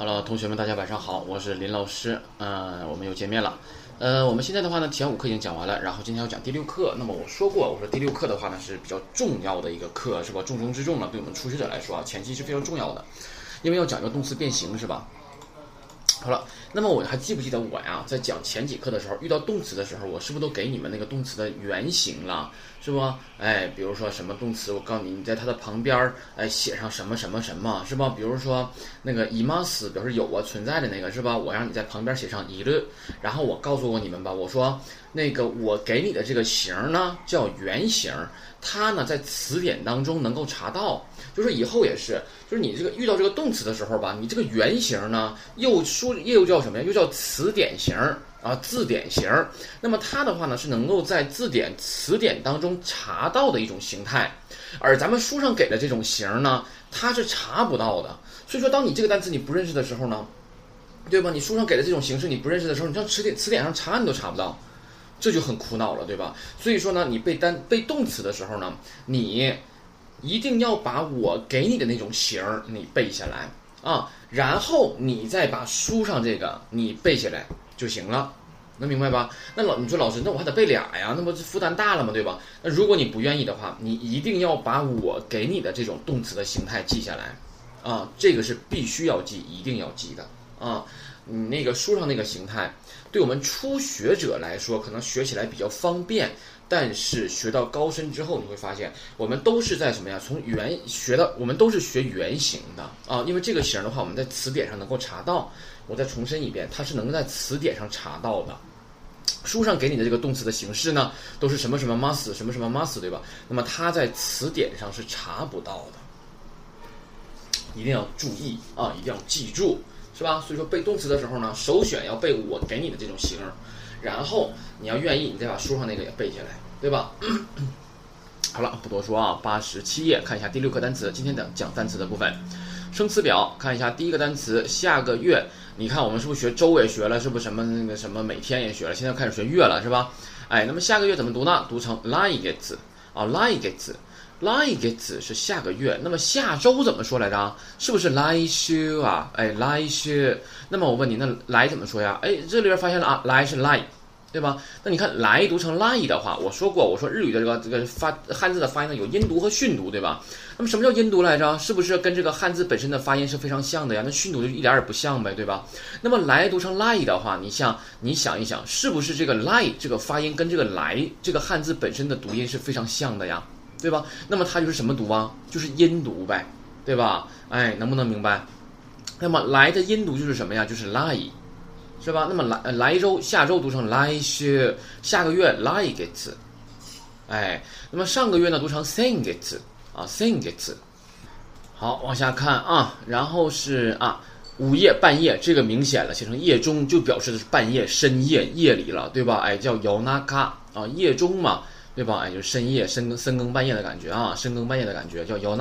好了同学们，大家晚上好，我是林老师，嗯、我们又见面了。呃，我们现在的话呢，前五课已经讲完了，然后今天要讲第六课。那么我说过，我说第六课的话呢是比较重要的一个课，是吧？重中之重了，对我们初学者来说啊，前期是非常重要的，因为要讲一个动词变形，是吧？好了，那么我还记不记得我呀，在讲前几课的时候，遇到动词的时候，我是不是都给你们那个动词的原型了，是不？哎，比如说什么动词，我告诉你，你在它的旁边儿，哎，写上什么什么什么，是吧？比如说那个 i m a s 表示有啊，存在的那个，是吧？我让你在旁边写上一个，然后我告诉过你们吧，我说那个我给你的这个形呢叫原形，它呢在词典当中能够查到，就是以后也是，就是你这个遇到这个动词的时候吧，你这个原型呢又说又叫什么呀？又叫词典型啊，字典型。那么它的话呢是能够在字典、词典当中查到的一种形态，而咱们书上给的这种形呢，它是查不到的。所以说，当你这个单词你不认识的时候呢，对吧？你书上给的这种形式你不认识的时候，你上词典词典上查你都查不到，这就很苦恼了，对吧？所以说呢，你背单背动词的时候呢，你一定要把我给你的那种形儿你背下来啊，然后你再把书上这个你背下来就行了。能明白吧？那老你说老师，那我还得背俩呀，那不是负担大了吗？对吧？那如果你不愿意的话，你一定要把我给你的这种动词的形态记下来，啊，这个是必须要记，一定要记的啊。你那个书上那个形态，对我们初学者来说，可能学起来比较方便，但是学到高深之后，你会发现，我们都是在什么呀？从原学到，我们都是学原形的啊，因为这个形的话，我们在词典上能够查到。我再重申一遍，它是能在词典上查到的。书上给你的这个动词的形式呢，都是什么什么 must 什么什么 must，对吧？那么它在词典上是查不到的，一定要注意啊，一定要记住，是吧？所以说背动词的时候呢，首选要背我给你的这种形，然后你要愿意，你再把书上那个也背下来，对吧？好了，不多说啊，八十七页看一下第六课单词，今天的讲单词的部分。生词表看一下第一个单词，下个月。你看我们是不是学周也学了？是不是什么那个什么每天也学了？现在开始学月了，是吧？哎，那么下个月怎么读呢？读成 l i g e t 啊 l i g e t l i g e t 是下个月。那么下周怎么说来着？是不是来週啊？哎，来週。那么我问你，那来怎么说呀？哎，这里边发现了啊，来是来。对吧？那你看来读成 lie 的话，我说过，我说日语的这个这个发汉字的发音呢有音读和训读，对吧？那么什么叫音读来着？是不是跟这个汉字本身的发音是非常像的呀？那训读就一点也不像呗，对吧？那么来读成 lie 的话，你像你想一想，是不是这个 lie 这个发音跟这个来这个汉字本身的读音是非常像的呀？对吧？那么它就是什么读啊？就是音读呗，对吧？哎，能不能明白？那么来的音读就是什么呀？就是 lie。是吧？那么来来周下周读成来週，下个月来月，哎，那么上个月呢读成 sing it 啊，，sing it。好，往下看啊，然后是啊，午夜半夜，这个明显了，写成夜中就表示的是半夜、深夜、夜里了，对吧？哎，叫夜中啊，夜中嘛，对吧？哎，就深夜、深更、深更半夜的感觉啊，深更半夜的感觉叫夜中。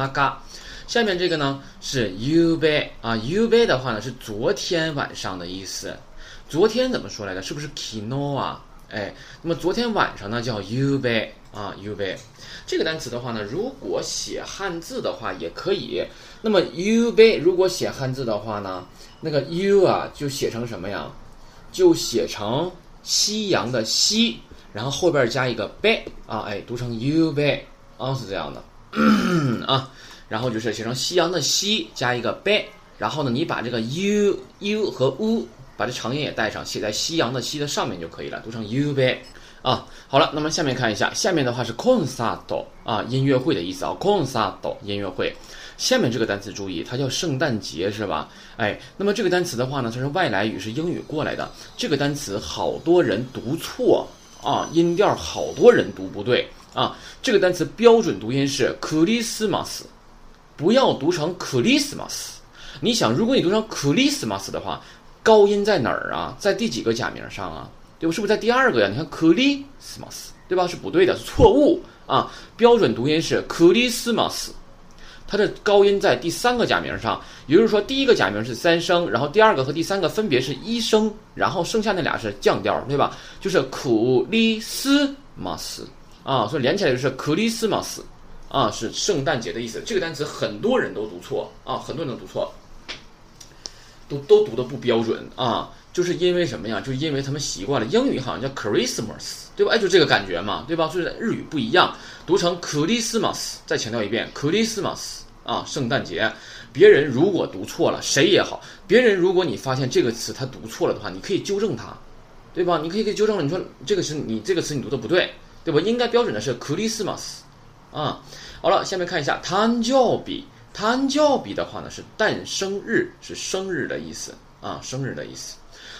下面这个呢是夕べ啊，夕べ的话呢是昨天晚上的意思。昨天怎么说来着？是不是 kino 啊？哎，那么昨天晚上呢叫 ube 啊 ube，这个单词的话呢，如果写汉字的话也可以。那么 ube 如果写汉字的话呢，那个 u 啊就写成什么呀？就写成夕阳的夕，然后后边加一个 be 啊，哎，读成 ube 啊，是这样的啊。然后就是写成夕阳的夕加一个 be，然后呢，你把这个 u u 和 u。把这长音也带上，写在夕阳的夕的上面就可以了，读成 u b 啊。好了，那么下面看一下，下面的话是 concert 啊，音乐会的意思啊，concert 音乐会。下面这个单词注意，它叫圣诞节是吧？哎，那么这个单词的话呢，它是外来语，是英语过来的。这个单词好多人读错啊，音调好多人读不对啊。这个单词标准读音是 Christmas，不要读成 Christmas。你想，如果你读成 Christmas 的话。高音在哪儿啊？在第几个假名上啊？对吧？是不是在第二个呀？你看 Christmas，对吧？是不对的，是错误啊！标准读音是 Christmas，它的高音在第三个假名上，也就是说，第一个假名是三声，然后第二个和第三个分别是一声，然后剩下那俩是降调，对吧？就是苦力斯马斯啊，所以连起来就是 Christmas 啊，是圣诞节的意思。这个单词很多人都读错啊，很多人都读错。都都读的不标准啊，就是因为什么呀？就是因为他们习惯了英语好像叫 Christmas，对吧？哎，就这个感觉嘛，对吧？所以日语不一样，读成 Christmas。再强调一遍，Christmas 啊，圣诞节。别人如果读错了，谁也好，别人如果你发现这个词他读错了的话，你可以纠正他，对吧？你可以可以纠正了，你说这个是你这个词你读的不对，对吧？应该标准的是 Christmas，啊，好了，下面看一下誕生日。誕生日的话呢是诞生日，是生日的意思啊，生日的意思。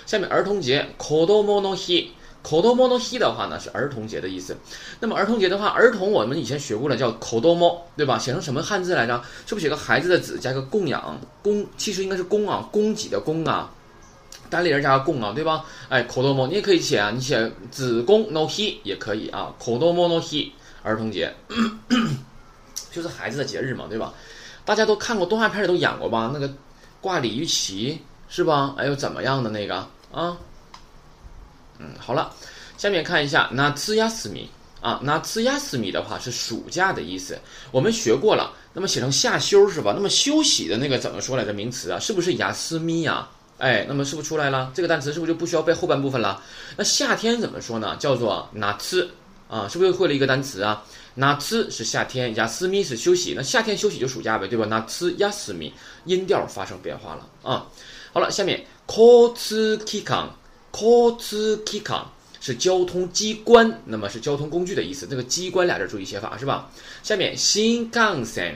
下面儿童节 kodomo no hi kodomo no hi 的话呢是儿童节的意思，那么儿童节的话，儿童我们以前学过了，叫 kodomo，对吧？写成什么汉字来着？是不是写个孩子的子加个供养供？其实应该是供啊，供给的供啊，单立人加个供啊，对吧？哎，kodomo 你也可以写啊，你写子宫 no he 也可以啊，k o d o m o no he 儿童节 就是孩子的节日嘛，对吧？大家都看过动画片都演过吧？那个挂鲤鱼旗是吧？哎呦怎么样的那个啊？嗯，好了，下面看一下那次亚斯米啊，那次亚斯米的话是暑假的意思，我们学过了。那么写成夏休是吧？那么休息的那个怎么说来着？名词啊，是不是雅斯米呀？哎，那么是不是出来了？这个单词是不是就不需要背后半部分了？那夏天怎么说呢？叫做那次啊，是不是又会了一个单词啊？那次是夏天，雅斯米是休息，那夏天休息就暑假呗，对吧？那次亚斯米音调发生变化了啊。好了，下面 k 次 k i k a n 交通機関是交通机关，那么是交通工具的意思。这个机关俩字注意写法是吧？下面新干线，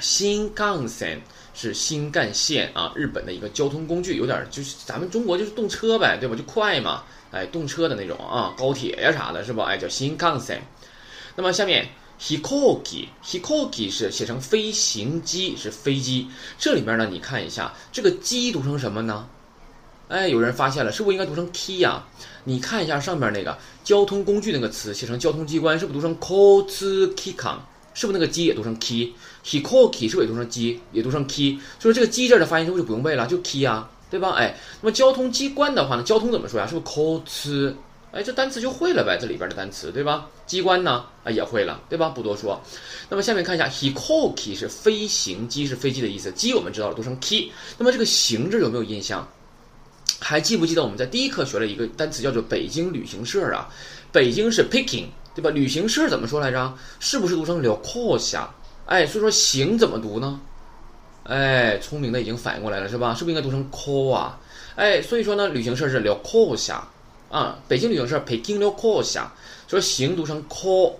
新干线是新干线啊，日本的一个交通工具，有点就是咱们中国就是动车呗，对吧？就快嘛，哎，动车的那种啊，高铁呀啥的，是吧？哎，叫新干线。那么下面 hikoki，hikoki 是写成飞行机，是飞机。这里面呢，你看一下这个机读成什么呢？哎，有人发现了，是不是应该读成 key 呀？你看一下上面那个交通工具那个词，写成交通机关，是不是读成 kotsukikan？是不是那个机也读成 key？hikoki 是不是也读成机，也读成 key？所以这个机字的发音是不是就不用背了？就 key 啊，对吧？哎，那么交通机关的话呢，交通怎么说呀？是不是 kotsu？哎，这单词就会了呗，这里边的单词，对吧？机关呢，啊也会了，对吧？不多说。那么下面看一下，hikoki 是飞行机，是飞机的意思。机我们知道了，读成 key。那么这个行字有没有印象？还记不记得我们在第一课学了一个单词叫做北京旅行社啊？北京是 Peking，对吧？旅行社怎么说来着？是不是读成了 o 下？哎，所以说行怎么读呢？哎，聪明的已经反应过来了是吧？是不是应该读成 CO 啊？哎，所以说呢，旅行社是了 o 下啊。北京旅行社 Peking 了 o 下，说行读成 call，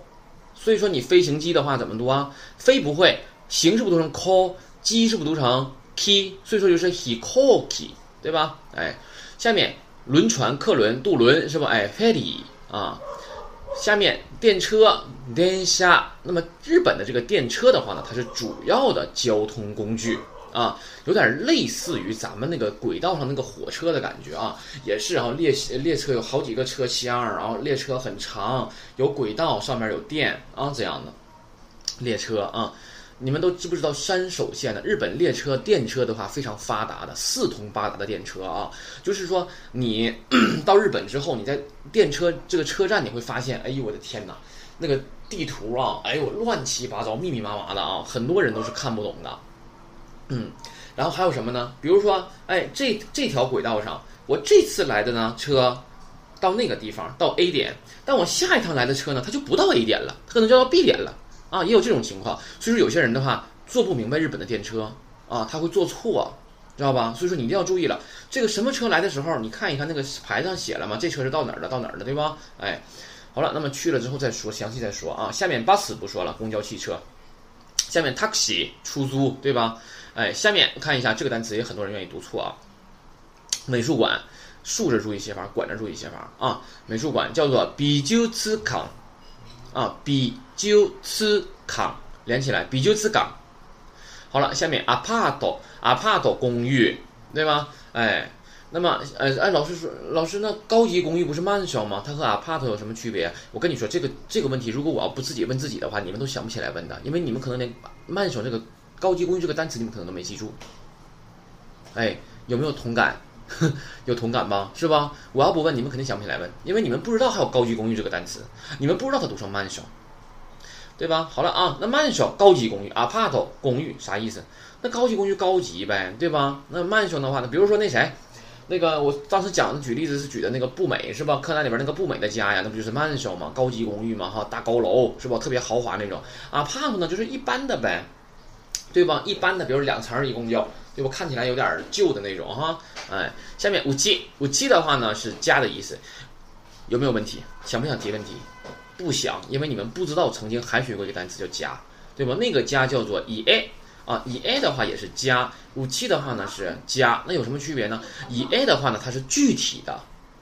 所以说你飞行机的话怎么读啊？飞不会，行是不是读成 call？机是不是读成 key？所以说就是 hikoki。对吧？哎，下面轮船、客轮、渡轮是吧？哎，ferry 啊。下面电车、电下。那么日本的这个电车的话呢，它是主要的交通工具啊，有点类似于咱们那个轨道上那个火车的感觉啊，也是啊，列列车有好几个车厢，然后列车很长，有轨道，上面有电啊这样的列车啊。你们都知不知道山手线的日本列车电车的话非常发达的四通八达的电车啊，就是说你 到日本之后，你在电车这个车站你会发现，哎呦我的天哪，那个地图啊，哎呦乱七八糟密密麻麻的啊，很多人都是看不懂的。嗯，然后还有什么呢？比如说，哎这这条轨道上，我这次来的呢车到那个地方到 A 点，但我下一趟来的车呢，它就不到 A 点了，它可能就到 B 点了。啊，也有这种情况，所以说有些人的话做不明白日本的电车啊，他会做错，知道吧？所以说你一定要注意了，这个什么车来的时候，你看一看那个牌子上写了吗？这车是到哪儿的？到哪儿的，对吧？哎，好了，那么去了之后再说，详细再说啊。下面 bus 不说了，公交汽车。下面 taxi 出租，对吧？哎，下面看一下这个单词，也很多人愿意读错啊。美术馆，竖着注意写法，管着注意写法啊。美术馆叫做比丘兹康。啊，比鸠茨港连起来，比鸠茨港。好了，下面 apart，apart 公寓，对吗？哎，那么，呃，哎，老师说，老师，那高级公寓不是 mansion 吗？它和 apart 有什么区别？我跟你说，这个这个问题，如果我要不自己问自己的话，你们都想不起来问的，因为你们可能连 mansion 这个高级公寓这个单词，你们可能都没记住。哎，有没有同感？有同感吗？是吧？我要不问你们，肯定想不起来问，因为你们不知道还有高级公寓这个单词，你们不知道它读成 mansion。对吧？好了啊，那慢手高级公寓，apart 公寓啥意思？那高级公寓高级呗，对吧？那慢手的话呢，比如说那谁，那个我当时讲的举例子是举的那个步美是吧？柯南里边那个步美的家呀，那不就是慢手吗？高级公寓嘛，哈，大高楼是吧？特别豪华那种。啊。胖呢就是一般的呗，对吧？一般的，比如两层一共就，对吧？看起来有点旧的那种哈。哎，下面五七五七的话呢是家的意思，有没有问题？想不想提问题？不想，因为你们不知道曾经还学过一个单词叫家，对吧？那个家叫做以 a 啊，以 a 的话也是家，五七的话呢是家，那有什么区别呢？以 a 的话呢它是具体的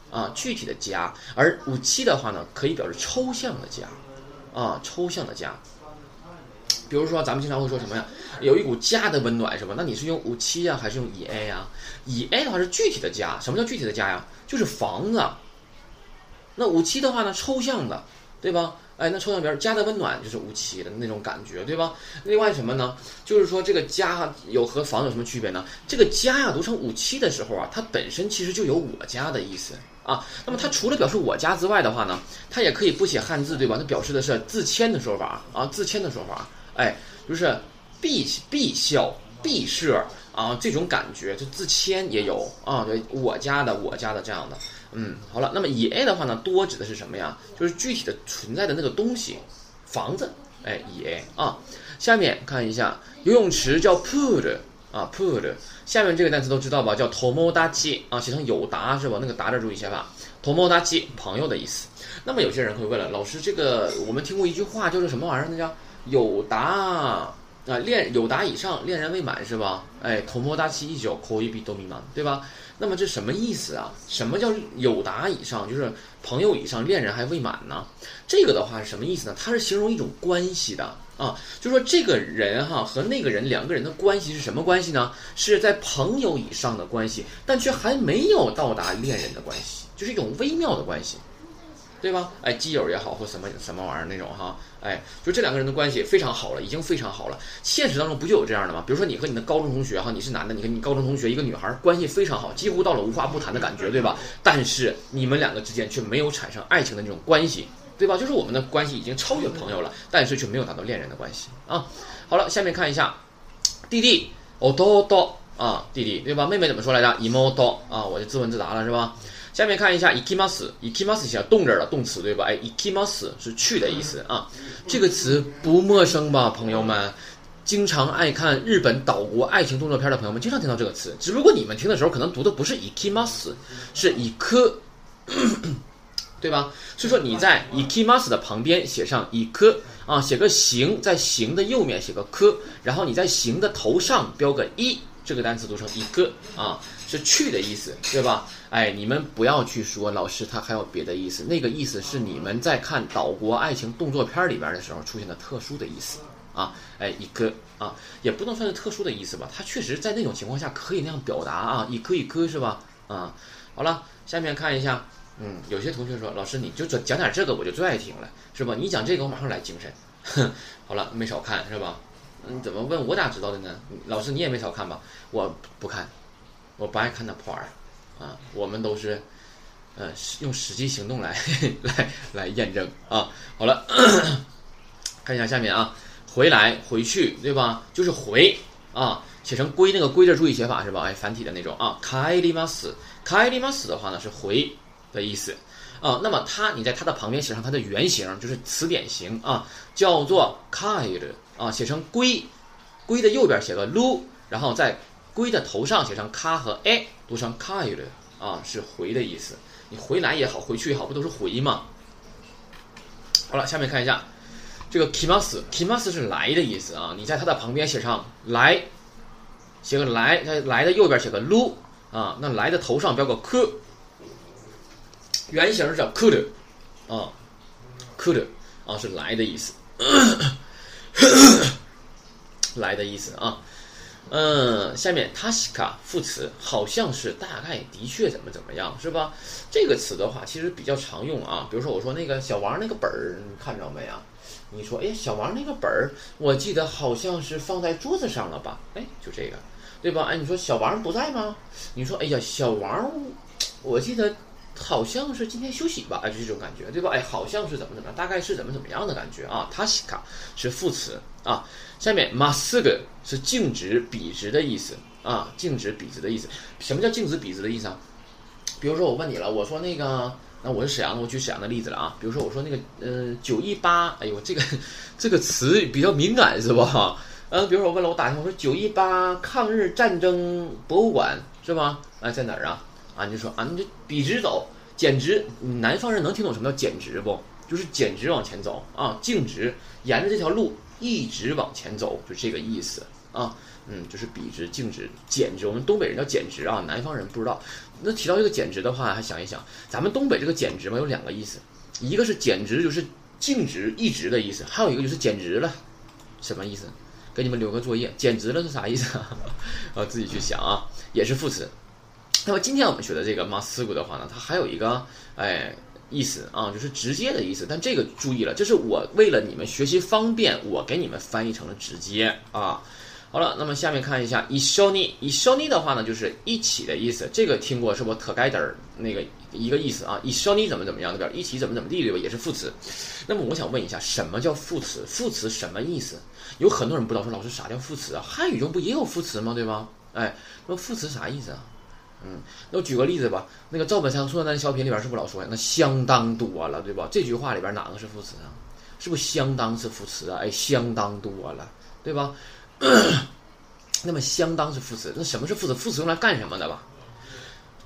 啊，具体的家，而五七的话呢可以表示抽象的家啊，抽象的家。比如说咱们经常会说什么呀？有一股家的温暖是吧？那你是用五七呀，还是用以 a 呀？以 a 的话是具体的家，什么叫具体的家呀？就是房子。那五七的话呢，抽象的。对吧？哎，那抽象边家的温暖就是无期的那种感觉，对吧？另外什么呢？就是说这个家有和房有什么区别呢？这个家呀读成五期的时候啊，它本身其实就有我家的意思啊。那么它除了表示我家之外的话呢，它也可以不写汉字，对吧？它表示的是自谦的说法啊，自谦的说法。哎，就是必必孝必设啊，这种感觉就自谦也有啊，对我家的我家的这样的。嗯，好了，那么以 a 的话呢，多指的是什么呀？就是具体的存在的那个东西，房子，哎，以 a 啊。下面看一下游泳池叫 pool 啊，pool。下面这个单词都知道吧？叫 tomodachi 啊，写成有达是吧？那个达的注意写法，tomodachi 朋友的意思。那么有些人会问了，老师，这个我们听过一句话叫做什么玩意儿？那叫有达。啊，恋有达以上，恋人未满是吧？哎，同摸大气一久，口一比都迷茫，对吧？那么这什么意思啊？什么叫有达以上？就是朋友以上，恋人还未满呢？这个的话是什么意思呢？它是形容一种关系的啊，就说这个人哈和那个人两个人的关系是什么关系呢？是在朋友以上的关系，但却还没有到达恋人的关系，就是一种微妙的关系。对吧？哎，基友也好，或什么什么玩意儿那种哈，哎，就这两个人的关系非常好了，已经非常好了。现实当中不就有这样的吗？比如说你和你的高中同学哈，你是男的，你和你高中同学一个女孩关系非常好，几乎到了无话不谈的感觉，对吧？但是你们两个之间却没有产生爱情的那种关系，对吧？就是我们的关系已经超越朋友了，但是却没有达到恋人的关系啊。好了，下面看一下弟弟哦多多啊，弟弟对吧？妹妹怎么说来着？emo 啊，我就自问自答了是吧？下面看一下 ikimas，ikimas 写动这儿了，动词对吧？哎，ikimas 是去的意思啊。这个词不陌生吧，朋友们？经常爱看日本岛国爱情动作片的朋友们，经常听到这个词。只不过你们听的时候可能读的不是 ikimas，是 ik，对吧？所以说你在 ikimas 的旁边写上 ik 啊，写个行，在行的右面写个 k，然后你在行的头上标个一，这个单词读成 ik 啊。是去的意思，对吧？哎，你们不要去说老师他还有别的意思，那个意思是你们在看岛国爱情动作片里边的时候出现的特殊的意思啊！哎，一颗啊，也不能算是特殊的意思吧？他确实在那种情况下可以那样表达啊，一颗一颗是吧？啊，好了，下面看一下，嗯，有些同学说老师你就讲讲点这个我就最爱听了，是吧？你讲这个我马上来精神。哼，好了，没少看是吧？你怎么问我咋知道的呢？老师你也没少看吧？我不看。我不爱看那破玩意儿，啊，我们都是，呃，用实际行动来来来验证啊。好了，看一下下面啊，回来回去对吧？就是回啊，写成归那个归字注意写法是吧？哎，繁体的那种啊。卡伊里马斯，卡伊里马斯的话呢是回的意思啊。那么它你在它的旁边写上它的原型，就是词典型啊，叫做卡伊的啊，写成归，归的右边写个 lu，然后再。龟的头上写上卡和 a，读成卡伊的啊，是回的意思。你回来也好，回去也好，不都是回吗？好了，下面看一下这个 kimas，kimas 是来的意思啊。你在它的旁边写上来，写个来，在来的右边写个 lu 啊，那来的头上标个 ku，原型是叫 k u d 啊 k u d 啊是来的意思，来的意思啊。嗯，下面 tasika 副词好像是大概的确怎么怎么样，是吧？这个词的话，其实比较常用啊。比如说，我说那个小王那个本儿，你看着没啊？你说，哎，小王那个本儿，我记得好像是放在桌子上了吧？哎，就这个，对吧？哎，你说小王不在吗？你说，哎呀，小王，我记得好像是今天休息吧，哎，就这种感觉，对吧？哎，好像是怎么怎么样，大概是怎么怎么样的感觉啊。塔西卡是副词啊。下面马斯格是静止、笔直的意思啊，静止、笔直的意思。什么叫静止、笔直的意思啊？比如说我问你了，我说那个，那我是沈阳的，我举沈阳的例子了啊。比如说我说那个，呃，九一八，哎呦，这个 这个词比较敏感是吧？嗯，比如说我问了，我打电话我说九一八抗日战争博物馆是吧？哎，在哪儿啊？啊，你就说啊，你就笔直走，简直，南方人能听懂什么叫简直不？就是简直往前走啊，径直，沿着这条路一直往前走，就这个意思啊。嗯，就是笔直、径直、简直。我们东北人叫简直啊，南方人不知道。那提到这个简直的话，还想一想，咱们东北这个简直嘛，有两个意思，一个是简直，就是径直一直的意思；还有一个就是简直了，什么意思？给你们留个作业，简直了是啥意思？啊，自己去想啊，也是副词。那么今天我们学的这个 must 的话呢，它还有一个哎意思啊，就是直接的意思。但这个注意了，这是我为了你们学习方便，我给你们翻译成了直接啊。好了，那么下面看一下一緒に，一緒に的话呢，就是一起的意思。这个听过是不？特该的那个一个意思啊。一緒に怎么怎么样的表，一起怎么怎么地对吧？也是副词。那么我想问一下，什么叫副词？副词什么意思？有很多人不知道，说老师啥叫副词啊？汉语中不也有副词吗？对吧？哎，那副词啥意思啊？ 嗯，那我举个例子吧。那个赵本山《宋丹丹小品》里边是不是老说呀？那相当多了，对吧？这句话里边哪个是副词啊？是不是相当是副词啊？哎，相当多了，对吧？那么相当是副词，那什么是副词？副词用来干什么的吧？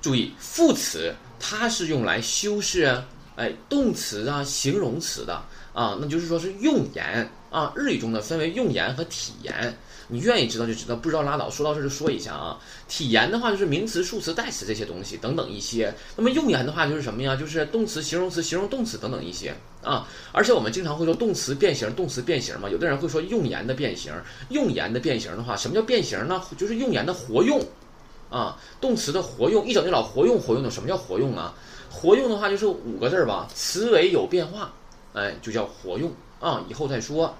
注意，副词它是用来修饰哎动词啊、形容词的啊，那就是说是用言啊。日语中呢分为用言和体言。你愿意知道就知道，不知道拉倒。说到这就说一下啊，体言的话就是名词、数词、代词这些东西等等一些。那么用言的话就是什么呀？就是动词、形容词、形容动词等等一些啊。而且我们经常会说动词变形，动词变形嘛。有的人会说用言的变形，用言的变形的话，什么叫变形呢？就是用言的活用啊，动词的活用，一整就老活用活用的。什么叫活用啊？活用的话就是五个字儿吧，词尾有变化，哎，就叫活用啊。以后再说，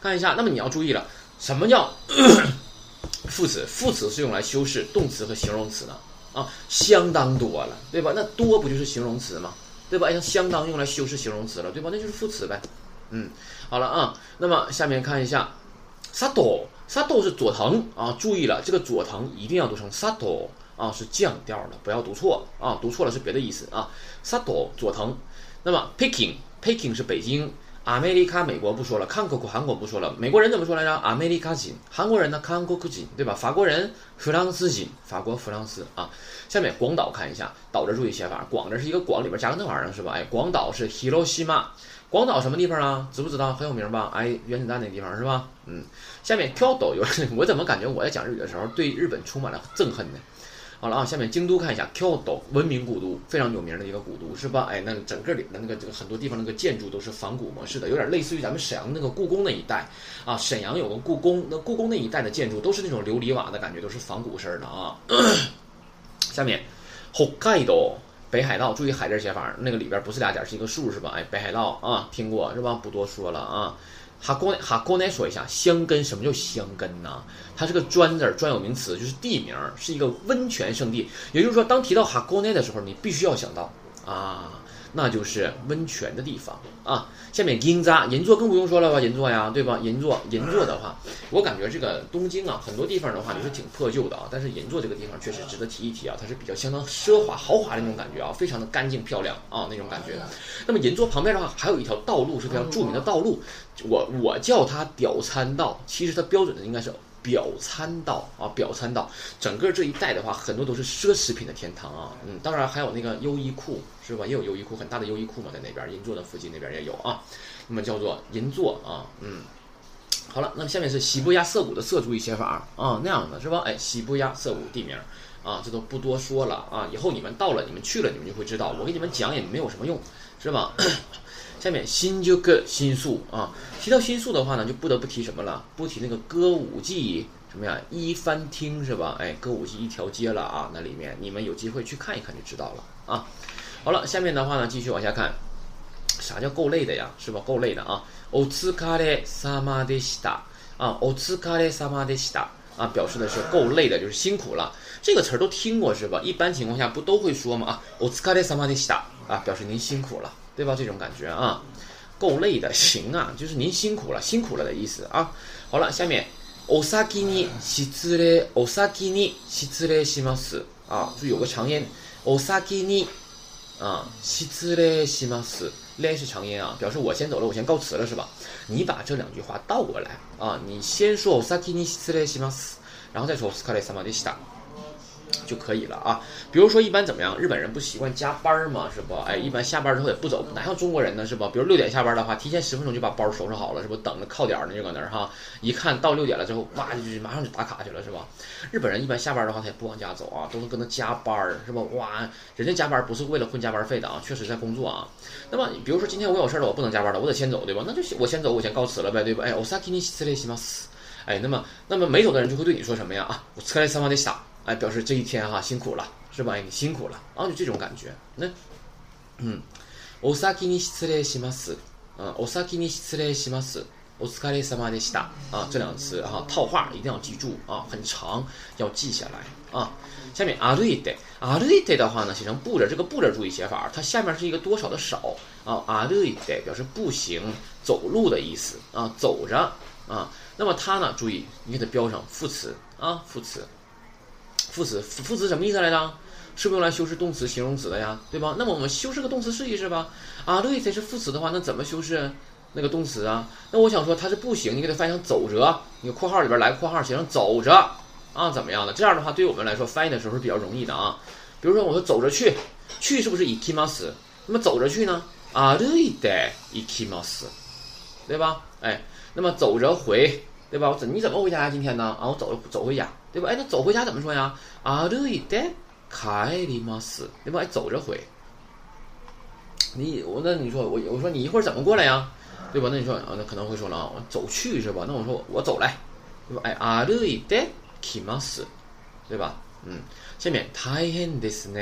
看一下。那么你要注意了。什么叫 副词？副词是用来修饰动词和形容词的啊，相当多了，对吧？那多不就是形容词吗？对吧？哎，相当用来修饰形容词了，对吧？那就是副词呗。嗯，好了啊，那么下面看一下，萨多，萨多是佐藤啊，注意了，这个佐藤一定要读成萨多啊，是降调的，不要读错啊，读错了是别的意思啊。萨多佐藤，那么 Peking，Peking 是北京。阿美利卡美国不说了，韩国韩国不说了，美国人怎么说来着？阿美利卡人，韩国人呢？韩国人，对吧？法国人，弗朗斯人，法国弗朗斯啊。下面广岛看一下，岛这注意写法，广这是一个广里边加个那玩意儿是吧？哎，广岛是 Hiroshima，广岛什么地方啊？知不知道？很有名吧？哎，原子弹那地方是吧？嗯。下面跳岛有，我怎么感觉我在讲日语的时候对日本充满了憎恨呢？好了啊，下面京都看一下，Kyoto 文明古都，非常有名的一个古都，是吧？哎，那整个里的那个这个很多地方那个建筑都是仿古模式的，有点类似于咱们沈阳那个故宫那一带啊。沈阳有个故宫，那故宫那一带的建筑都是那种琉璃瓦的感觉，都是仿古式的啊。下面，Hokkaido 北海道，注意海字写法，那个里边不是俩点是一个数是吧？哎，北海道啊，听过是吧？不多说了啊。哈沟内，哈沟内说一下，香根什么叫香根呢？它是个专字儿，专有名词，就是地名，是一个温泉圣地。也就是说，当提到哈沟内的时候，你必须要想到啊。那就是温泉的地方啊。下面银座，银座更不用说了吧，银座呀，对吧？银座，银座的话，我感觉这个东京啊，很多地方的话也是挺破旧的啊。但是银座这个地方确实值得提一提啊，它是比较相当奢华豪华的那种感觉啊，非常的干净漂亮啊那种感觉。那么银座旁边的话，还有一条道路是非常著名的道路，我我叫它屌餐道，其实它标准的应该是。表参道啊，表参道，整个这一带的话，很多都是奢侈品的天堂啊。嗯，当然还有那个优衣库，是吧？也有优衣库，很大的优衣库嘛，在那边银座的附近那边也有啊。那么叫做银座啊，嗯。好了，那么下面是西部亚涩谷的涩，注意写法啊，那样的是吧？哎，西部亚涩谷地名啊，这都不多说了啊。以后你们到了，你们去了，你们就会知道。我给你们讲也没有什么用，是吧？下面新就个新宿啊，提到新宿的话呢，就不得不提什么了？不提那个歌舞伎什么呀？一番厅是吧？哎，歌舞伎一条街了啊，那里面你们有机会去看一看就知道了啊。好了，下面的话呢，继续往下看，啥叫够累的呀？是吧？够累的啊。お疲れ様でした啊，お疲れ様でした。 啊，表示的是够累的，就是辛苦了。这个词儿都听过是吧？一般情况下不都会说吗？啊，お疲れ様でした啊，表示您辛苦了， 对吧？这种感觉啊，够累的，行啊，就是您辛苦了，辛苦了的意思啊。好了，下面お先に失礼、お先に失礼します啊，就有个长音，お先に啊失礼します。连是长音啊，表示我先走了，我先告辞了，是吧？你把这两句话倒过来啊，你先说 “osaki ni shirei shimasu”，然后再说 “osakare sama de shita”。 就可以了啊。比如说，一般怎么样？日本人不习惯加班嘛，是不？哎，一般下班之后也不走，哪像中国人呢，是吧？比如六点下班的话，提前十分钟就把包收拾好了，是不？等着靠点呢，就搁那儿哈。一看到六点了之后，哇，就马上就打卡去了，是吧？日本人一般下班的话，他也不往家走啊，都是搁那加班，是吧？哇，人家加班不是为了混加班费的啊，确实在工作啊。那么，比如说今天我有事了，我不能加班了，我得先走，对吧？那就我先走，我先告辞了呗，对吧？哎，我萨基尼斯雷西马斯，哎，那么，那么没走的人就会对你说什么呀？啊，我斯来三万得傻。哎，表示这一天哈辛苦了，是吧？哎，你辛苦了啊，就这种感觉。那，嗯，お先に失礼します。啊，お先に失礼します。お疲れ様でした。啊，这两个词哈套话一定要记住啊，很长，要记下来啊。下面歩いて，歩いて的话呢，写成步着，这个步着注意写法，它下面是一个多少的少啊。歩いて表示步行、走路的意思啊，走着啊。那么它呢，注意你给它标上副词啊，副词。 副词副词什么意思来着？是不是用来修饰动词、形容词的呀？对吧？那么我们修饰个动词试一试吧。啊，对，这是副词的话，那怎么修饰那个动词啊？那我想说它是步行，你给它翻译成走着，你括号里边来个括号，写成走着啊？怎么样的？这样的话，对我们来说翻译的时候是比较容易的啊。比如说我说走着去，去是不是 ikimas？那么走着去呢？啊，对的，ikimas，对吧？哎，那么走着回。对吧？我怎你怎么回家呀？今天呢？啊，我走走回家，对吧？哎，那走回家怎么说呀？啊，对的，开里马斯，对吧？哎，走着回。你我那你说我我说你一会儿怎么过来呀？对吧？那你说啊，那可能会说了啊，我走去是吧？那我说我走来，对吧？哎，啊，对的，开马斯，对吧？嗯，下面太狠的是呢，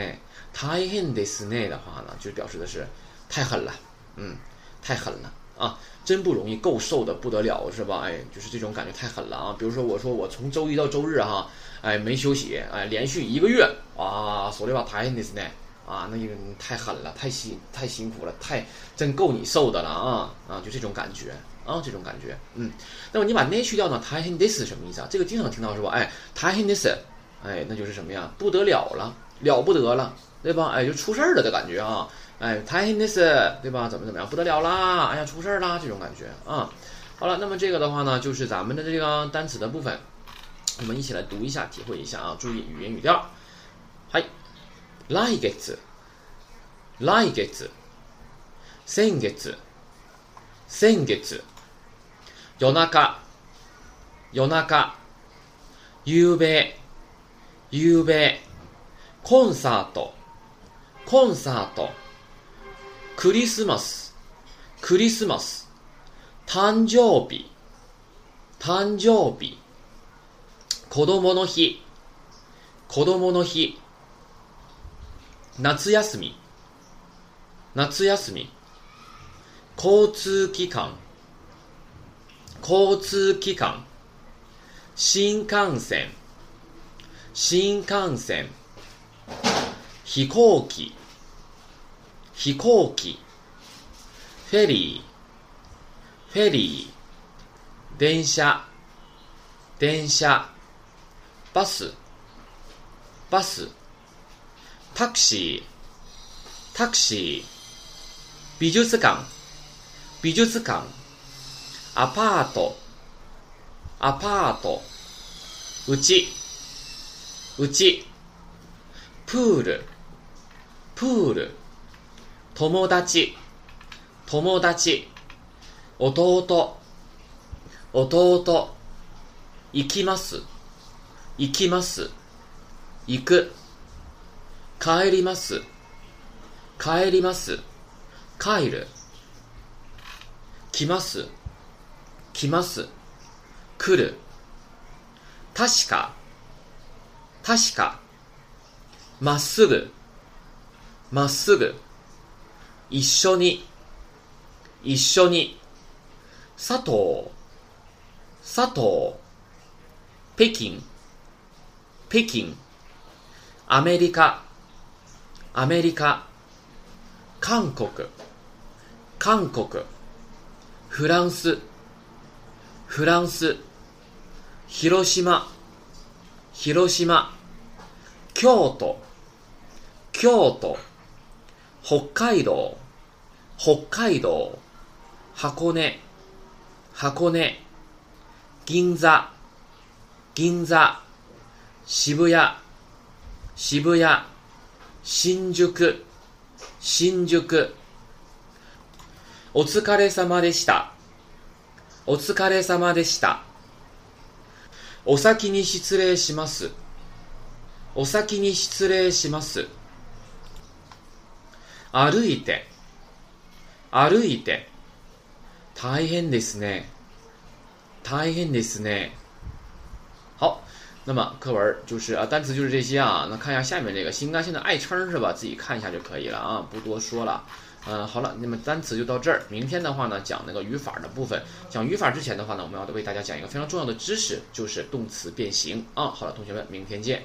太狠的是呢的话呢，就表示的是太狠了，嗯，太狠了。啊，真不容易，够受的不得了，是吧？哎，就是这种感觉太狠了啊！比如说，我说我从周一到周日哈，哎，没休息，哎，连续一个月啊，所以话太狠的是呢，啊，那个太狠了，太辛太辛苦了，太真够你受的了啊啊，就这种感觉啊，这种感觉，嗯。那么你把那去掉呢？太狠的是什么意思啊？这个经常听到是吧？哎，太狠的是，哎，那就是什么呀？不得了了，了不得了，对吧？哎，就出事儿了的感觉啊。哎，太狠的是，对吧？怎么怎么样，不得了啦！哎呀，出事儿啦！这种感觉啊。好了，那么这个的话呢，就是咱们的这个单词的部分，我们一起来读一下，体会一下啊。注意语音语调。はい。来月、来月、先月、先月、夜中、夜中、夕べ、夕べ、コンサート、コンサート。 クリスマス、クリスマス、誕生日、誕生日、子供の日、子供の日、夏休み、夏休み、交通機関、交通機関、新幹線、新幹線、飛行機、飛行機、フェリー、フェリー、電車、電車、バス、バス、タクシー、タクシー、美術館、美術館、アパート、アパート、うち、うち、プール、プール、友達、友達、弟、弟、行きます、行きます、行く、帰ります、帰ります、帰る、来ます、来ます、来る、確か、確か、まっすぐ、まっすぐ、一緒に、一緒に、佐藤、佐藤、Picking，Picking，アメリカ、アメリカ、韓国、韓国、フランス、フランス、広島、広島、京都、京都、北海道、北海道、箱根、箱根、銀座、銀座、渋谷、渋谷、新宿、新宿。お疲れ様でした。お疲れ様でした。お先に失礼します。お先に失礼します。歩いて、歩いて。大変ですね。大変ですね。好，那么课文就是啊，单词就是这些啊。那看一下下面这个新干线的爱称是吧？自己看一下就可以了啊，不多说了。嗯，好了，那么单词就到这儿。明天的话呢，讲那个语法的部分。讲语法之前的话呢，我们要为大家讲一个非常重要的知识，就是动词变形啊。好了，同学们，明天见。